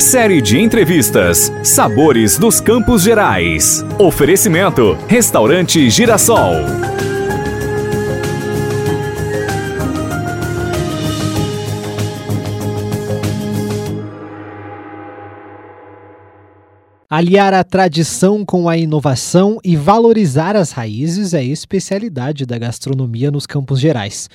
Série de entrevistas Sabores dos Campos Gerais. Oferecimento Restaurante Girassol. Aliar a tradição com a inovação e valorizar as raízes é especialidade da gastronomia nos Campos Gerais.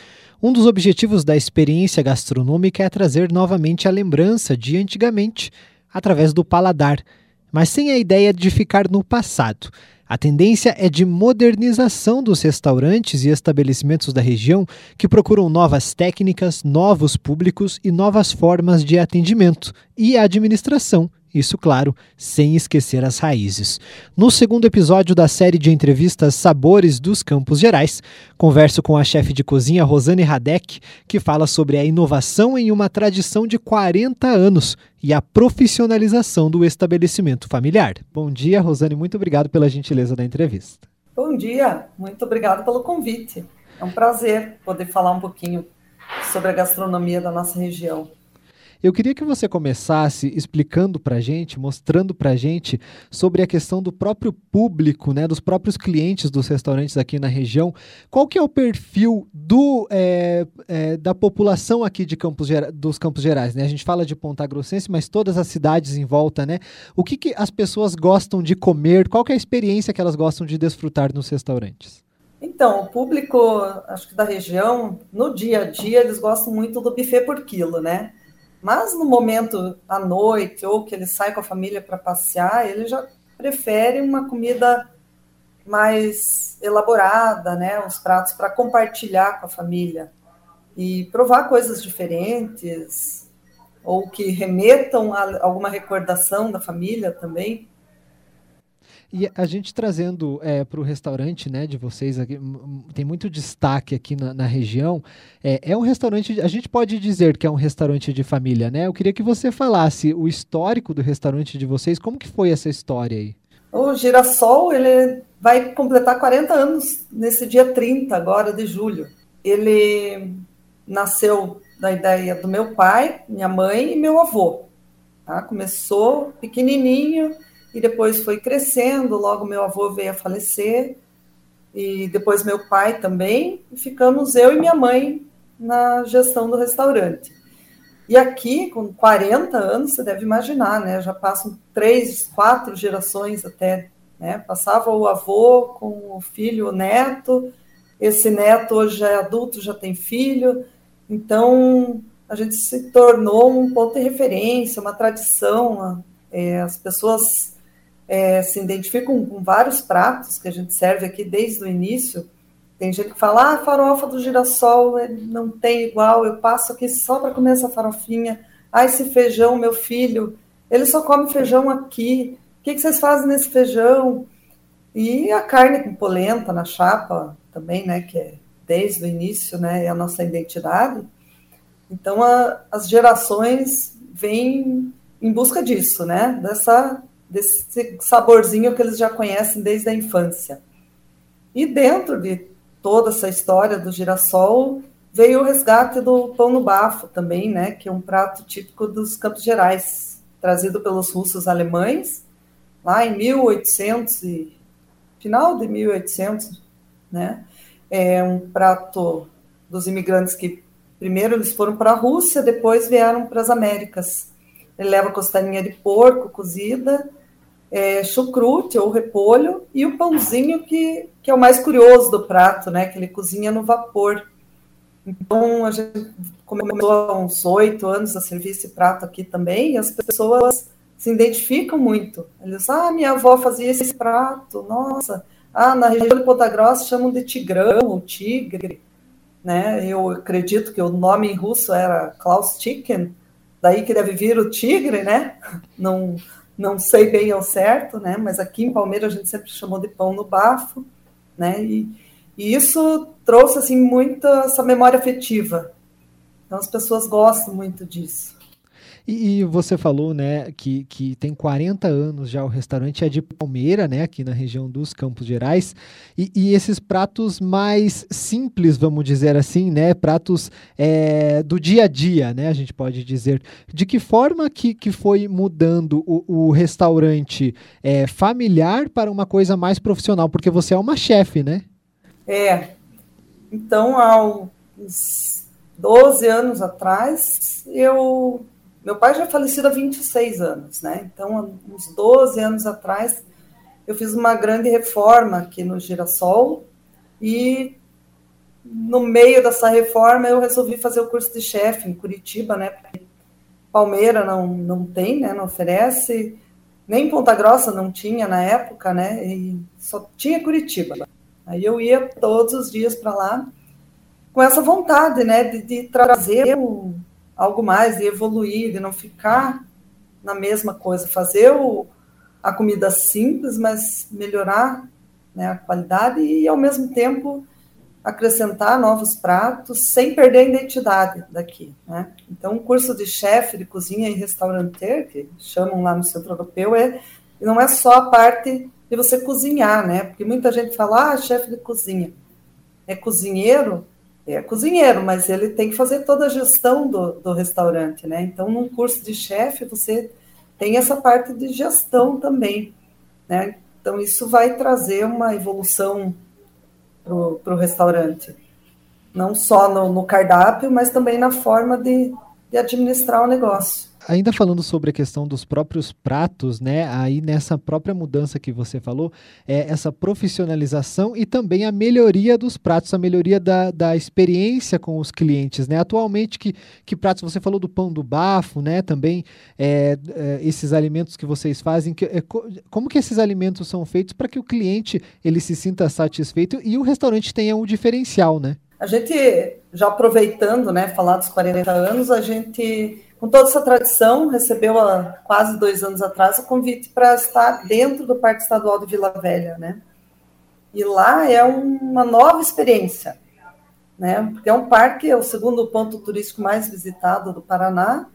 Um dos objetivos da experiência gastronômica é trazer novamente a lembrança de antigamente, através do paladar, mas sem a ideia de ficar no passado. A tendência é de modernização dos restaurantes e estabelecimentos da região que procuram novas técnicas, novos públicos e novas formas de atendimento e administração isso, claro, sem esquecer as raízes. No segundo episódio da série de entrevistas Sabores dos Campos Gerais, converso com a chefe de cozinha Rosane Radek, que fala sobre a inovação em uma tradição de 40 anos e a profissionalização do estabelecimento familiar. Bom dia, Rosane, muito obrigado pela gentileza da entrevista. Bom dia, muito obrigado pelo convite. É um prazer poder falar um pouquinho sobre a gastronomia da nossa região. Eu queria que você começasse explicando para a gente, mostrando para a gente sobre a questão do próprio público, né, dos próprios clientes dos restaurantes aqui na região. Qual que é o perfil do, é, é, da população aqui de Campos dos Campos Gerais? Né? A gente fala de Ponta Grossense, mas todas as cidades em volta, né? O que, que as pessoas gostam de comer? Qual que é a experiência que elas gostam de desfrutar nos restaurantes? Então, o público, acho que da região, no dia a dia, eles gostam muito do buffet por quilo, né? Mas no momento à noite, ou que ele sai com a família para passear, ele já prefere uma comida mais elaborada, né? Os pratos para compartilhar com a família e provar coisas diferentes ou que remetam a alguma recordação da família também. E a gente trazendo é, para o restaurante né, de vocês, aqui, tem muito destaque aqui na, na região. É, é, um restaurante, a gente pode dizer que é um restaurante de família, né? Eu queria que você falasse o histórico do restaurante de vocês, como que foi essa história aí? O Girassol, ele vai completar 40 anos nesse dia 30 agora de julho. Ele nasceu da ideia do meu pai, minha mãe e meu avô. Tá? Começou pequenininho, e depois foi crescendo. Logo, meu avô veio a falecer, e depois meu pai também, e ficamos eu e minha mãe na gestão do restaurante. E aqui, com 40 anos, você deve imaginar, né? Já passam três, quatro gerações até. Né? Passava o avô com o filho, o neto. Esse neto hoje é adulto, já tem filho. Então, a gente se tornou um ponto de referência, uma tradição. É, as pessoas é, se identificam com vários pratos que a gente serve aqui desde o início. Tem gente que fala, ah, a farofa do girassol é, não tem igual, eu passo aqui só para comer essa farofinha. Ah, esse feijão, meu filho, ele só come feijão aqui. O que, que vocês fazem nesse feijão? E a carne com polenta na chapa também, né, que é desde o início, né, é a nossa identidade. Então, a, as gerações vêm em busca disso, né, dessa desse saborzinho que eles já conhecem desde a infância. E dentro de toda essa história do girassol, veio o resgate do pão no bafo também, né, que é um prato típico dos Campos Gerais, trazido pelos russos alemães, lá em 1800 e final de 1800, né? É um prato dos imigrantes que primeiro eles foram para a Rússia, depois vieram para as Américas. Ele leva costelinha de porco cozida, é, chucrute ou repolho e o pãozinho que, que é o mais curioso do prato, né? Que ele cozinha no vapor. Então a gente começou há uns oito anos a servir esse prato aqui também e as pessoas se identificam muito. Eles, ah, minha avó fazia esse prato, nossa. Ah, na região de Ponta Grossa chamam de tigrão ou tigre, né? Eu acredito que o nome em russo era Klaus Chicken, daí que deve vir o tigre, né? Não, não sei bem ao certo, né? Mas aqui em Palmeiras a gente sempre chamou de pão no bafo, né? E, e isso trouxe assim muita essa memória afetiva. Então as pessoas gostam muito disso. E, e, você falou, né, que, que tem 40 anos já o restaurante é de Palmeira, né, aqui na região dos Campos Gerais. E, e esses pratos mais simples, vamos dizer assim, né, pratos é, do dia a dia, né, a gente pode dizer. De que forma que, que foi mudando o, o restaurante é, familiar para uma coisa mais profissional? Porque você é uma chefe, né? É. Então, há uns 12 anos atrás, eu meu pai já é falecido há 26 anos, né? Então, uns 12 anos atrás, eu fiz uma grande reforma aqui no Girassol e no meio dessa reforma eu resolvi fazer o curso de chefe em Curitiba, né? Palmeira não, não tem, né? Não oferece, nem Ponta Grossa não tinha na época, né? E só tinha Curitiba. Aí eu ia todos os dias para lá com essa vontade, né? De, de trazer o algo mais, de evoluir, de não ficar na mesma coisa, fazer o, a comida simples, mas melhorar né, a qualidade e, ao mesmo tempo, acrescentar novos pratos sem perder a identidade daqui. Né? Então, o curso de chefe de cozinha e restauranteiro, que chamam lá no Centro Europeu, é, não é só a parte de você cozinhar, né? Porque muita gente fala, ah, chefe de cozinha. É cozinheiro, é cozinheiro, mas ele tem que fazer toda a gestão do, do restaurante, né? Então, num curso de chefe, você tem essa parte de gestão também, né? Então, isso vai trazer uma evolução para o restaurante. Não só no, no, cardápio, mas também na forma de, de administrar o negócio. Ainda falando sobre a questão dos próprios pratos, né? Aí nessa própria mudança que você falou, é essa profissionalização e também a melhoria dos pratos, a melhoria da, da experiência com os clientes, né? Atualmente, que, que pratos você falou do pão do bafo, né? Também é, é, esses alimentos que vocês fazem, que, é, como que esses alimentos são feitos para que o cliente ele se sinta satisfeito e o restaurante tenha um diferencial, né? A gente, já aproveitando, né, falar dos 40 anos, a gente com toda essa tradição, recebeu há quase dois anos atrás o convite para estar dentro do Parque Estadual de Vila Velha, né? E lá é uma nova experiência, né? Porque é um parque, é o segundo ponto turístico mais visitado do Paraná,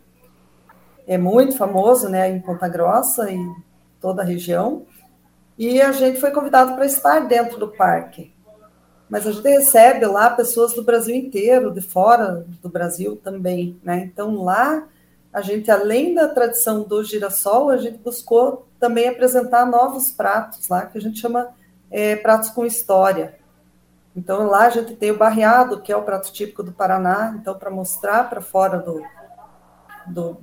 é muito famoso, né, em Ponta Grossa e toda a região. E a gente foi convidado para estar dentro do parque. Mas a gente recebe lá pessoas do Brasil inteiro, de fora do Brasil também, né? Então lá a gente, além da tradição do girassol, a gente buscou também apresentar novos pratos lá, que a gente chama é, pratos com história. Então, lá a gente tem o barreado, que é o prato típico do Paraná, então, para mostrar para fora do, do,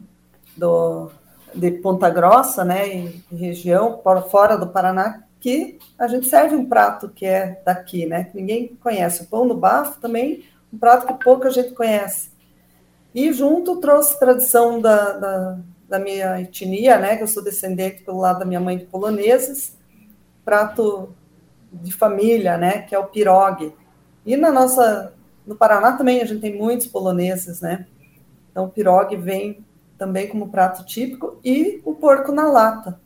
do, de Ponta Grossa, né, e, região, fora do Paraná, que a gente serve um prato que é daqui, né, que ninguém conhece. O pão no bafo também, um prato que pouca gente conhece. E junto trouxe tradição da, da, da, minha etnia, né, que eu sou descendente pelo lado da minha mãe de poloneses, prato de família, né, que é o pirogue. E na nossa, no Paraná também a gente tem muitos poloneses, né? Então o pirogue vem também como prato típico e o porco na lata.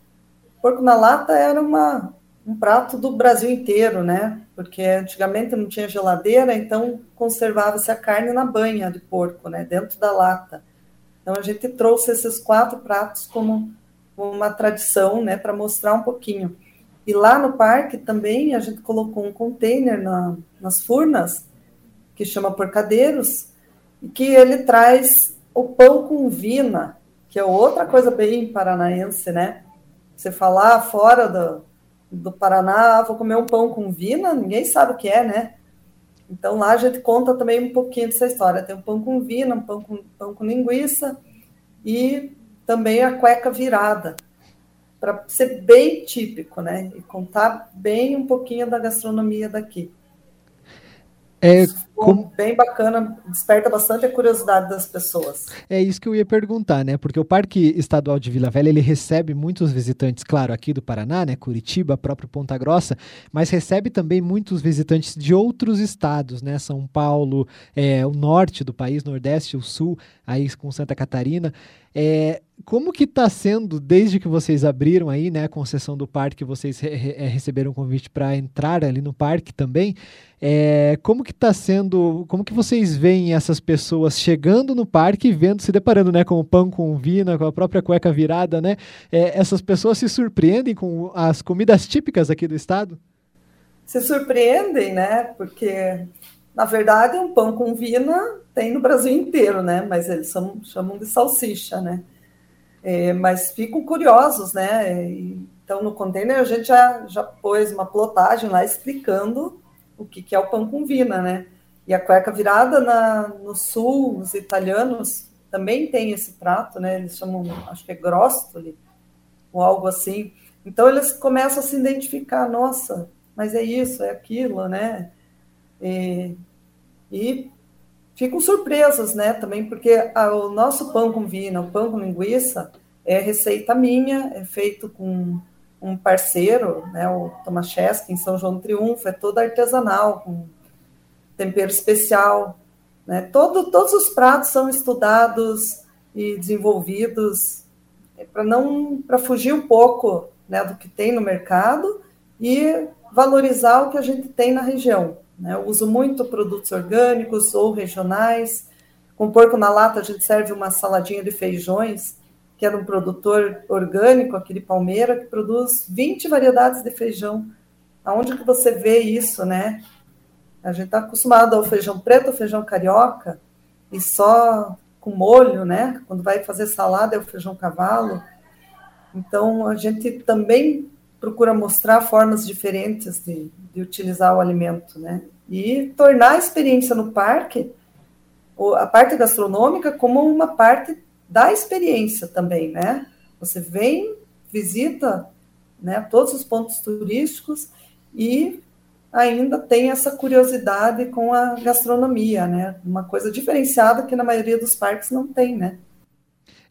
O porco na lata era uma um prato do Brasil inteiro, né? Porque antigamente não tinha geladeira, então conservava-se a carne na banha de porco, né? Dentro da lata. Então a gente trouxe esses quatro pratos como uma tradição, né? Para mostrar um pouquinho. E lá no parque também a gente colocou um container na, nas furnas que chama porcadeiros que ele traz o pão com vina, que é outra coisa bem paranaense, né? Você falar fora do, do Paraná, ah, vou comer um pão com vina, ninguém sabe o que é, né? Então lá a gente conta também um pouquinho dessa história. Tem um pão com vina, um pão com, pão com linguiça e também a cueca virada, para ser bem típico, né? E contar bem um pouquinho da gastronomia daqui. É como... bem bacana, desperta bastante a curiosidade das pessoas. É isso que eu ia perguntar, né? Porque o Parque Estadual de Vila Velha ele recebe muitos visitantes, claro, aqui do Paraná, né? Curitiba, próprio Ponta Grossa, mas recebe também muitos visitantes de outros estados, né? São Paulo, é, o norte do país, Nordeste, o Sul, aí com Santa Catarina. É, como que está sendo, desde que vocês abriram aí, né, a concessão do parque, vocês re é, receberam um convite para entrar ali no parque também, é, como que está sendo como que vocês veem essas pessoas chegando no parque e vendo, se deparando, né, com o pão com vina, com a própria cueca virada, né? É, essas pessoas se surpreendem com as comidas típicas aqui do estado? Se surpreendem, né? Porque na verdade um pão com vina tem no Brasil inteiro, né? Mas eles são, chamam de salsicha, né? É, mas ficam curiosos, né? E, então no container a gente já, já pôs uma plotagem lá explicando o que, que é o pão com vina, né? E a cueca virada na, no sul, os italianos também tem esse prato, né? Eles chamam, acho que é grostoli, ou algo assim. Então eles começam a se identificar, nossa, mas é isso, é aquilo, né? E, ficam surpresas, né? Também porque a, o nosso pão com vina, o pão com linguiça, é receita minha, é feito com um parceiro, né, o Tomaszewski, em São João do Triunfo, é todo artesanal, com tempero especial. Né? Todo, todos os pratos são estudados e desenvolvidos é, para não para fugir um pouco né, do que tem no mercado e valorizar o que a gente tem na região. Né? Eu uso muito produtos orgânicos ou regionais. Com porco na lata, a gente serve uma saladinha de feijões que era um produtor orgânico aqui de Palmeira, que produz 20 variedades de feijão. Aonde que você vê isso, né? A gente está acostumado ao feijão preto, ao feijão carioca, e só com molho, né? Quando vai fazer salada é o feijão cavalo. Então, a gente também procura mostrar formas diferentes de, de utilizar o alimento, né? E tornar a experiência no parque, a parte gastronômica, como uma parte da experiência também, né? Você vem, visita né, todos os pontos turísticos e ainda tem essa curiosidade com a gastronomia, né? Uma coisa diferenciada que na maioria dos parques não tem, né?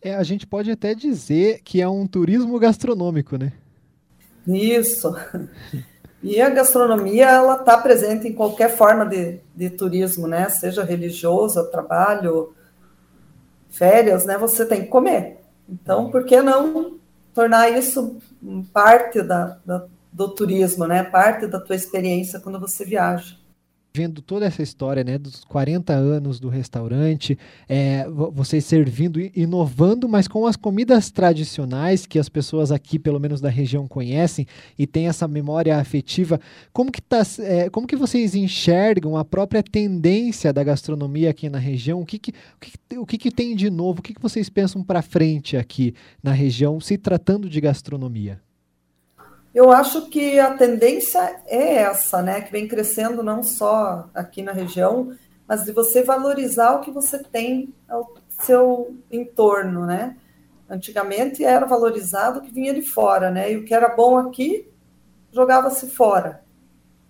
É, a gente pode até dizer que é um turismo gastronômico, né? Isso. E a gastronomia, ela está presente em qualquer forma de, de turismo, né? Seja religioso, trabalho, férias, né, você tem que comer. Então, por que não tornar isso parte da, da, do turismo, né? Parte da tua experiência quando você viaja vendo toda essa história, né, dos 40 anos do restaurante, é, vocês servindo, inovando, mas com as comidas tradicionais que as pessoas aqui, pelo menos da região, conhecem e tem essa memória afetiva. Como que, tá, é, como que vocês enxergam a própria tendência da gastronomia aqui na região? O que, que, o que, o que, que tem de novo? O que, que vocês pensam para frente aqui na região, se tratando de gastronomia? Eu acho que a tendência é essa, né? Que vem crescendo não só aqui na região, mas de você valorizar o que você tem ao seu entorno, né? Antigamente era valorizado o que vinha de fora, né? E o que era bom aqui jogava-se fora.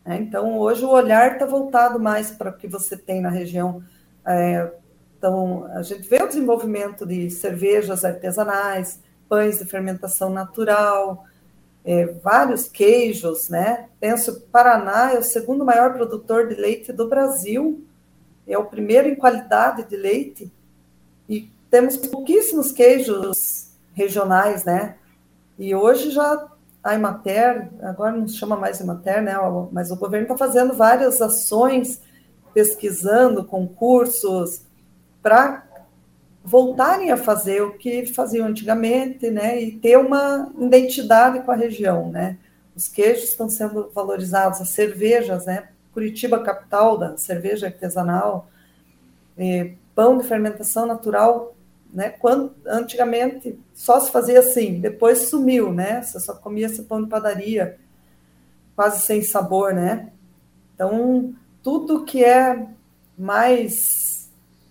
Né? Então hoje o olhar está voltado mais para o que você tem na região. É, então a gente vê o desenvolvimento de cervejas artesanais, pães de fermentação natural é, vários queijos, né? Penso Paraná é o segundo maior produtor de leite do Brasil, é o primeiro em qualidade de leite e temos pouquíssimos queijos regionais, né? E hoje já a Imater, agora não se chama mais Imater, né? Mas o governo está fazendo várias ações, pesquisando concursos para voltarem a fazer o que faziam antigamente, né, e ter uma identidade com a região, né. Os queijos estão sendo valorizados, as cervejas, né, Curitiba capital da cerveja artesanal, pão de fermentação natural, né, quando antigamente só se fazia assim, depois sumiu, né, você só comia esse pão de padaria, quase sem sabor, né. Então tudo que é mais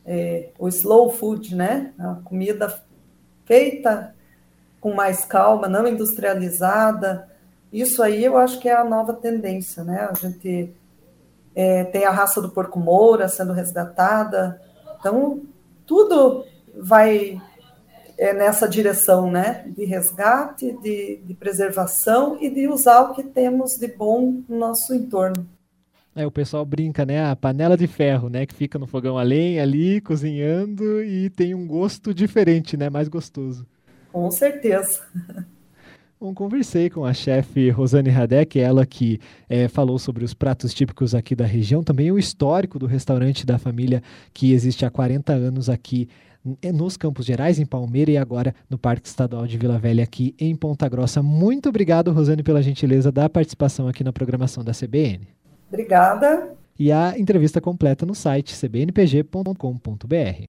é, o slow food, né? A comida feita com mais calma, não industrializada. Isso aí eu acho que é a nova tendência, né? A gente é, tem a raça do porco moura sendo resgatada. Então, tudo vai é, nessa direção, né? De resgate, de, de preservação e de usar o que temos de bom no nosso entorno. É, o pessoal brinca, né? A panela de ferro, né? Que fica no fogão a lenha ali, cozinhando e tem um gosto diferente, né? Mais gostoso. Com certeza. Bom, conversei com a chefe Rosane Radek, ela que é, falou sobre os pratos típicos aqui da região, também o histórico do restaurante da família que existe há 40 anos aqui é, nos Campos Gerais, em Palmeira, e agora no Parque Estadual de Vila Velha, aqui em Ponta Grossa. Muito obrigado, Rosane, pela gentileza da participação aqui na programação da CBN. Obrigada. E a entrevista completa no site cbnpg.com.br.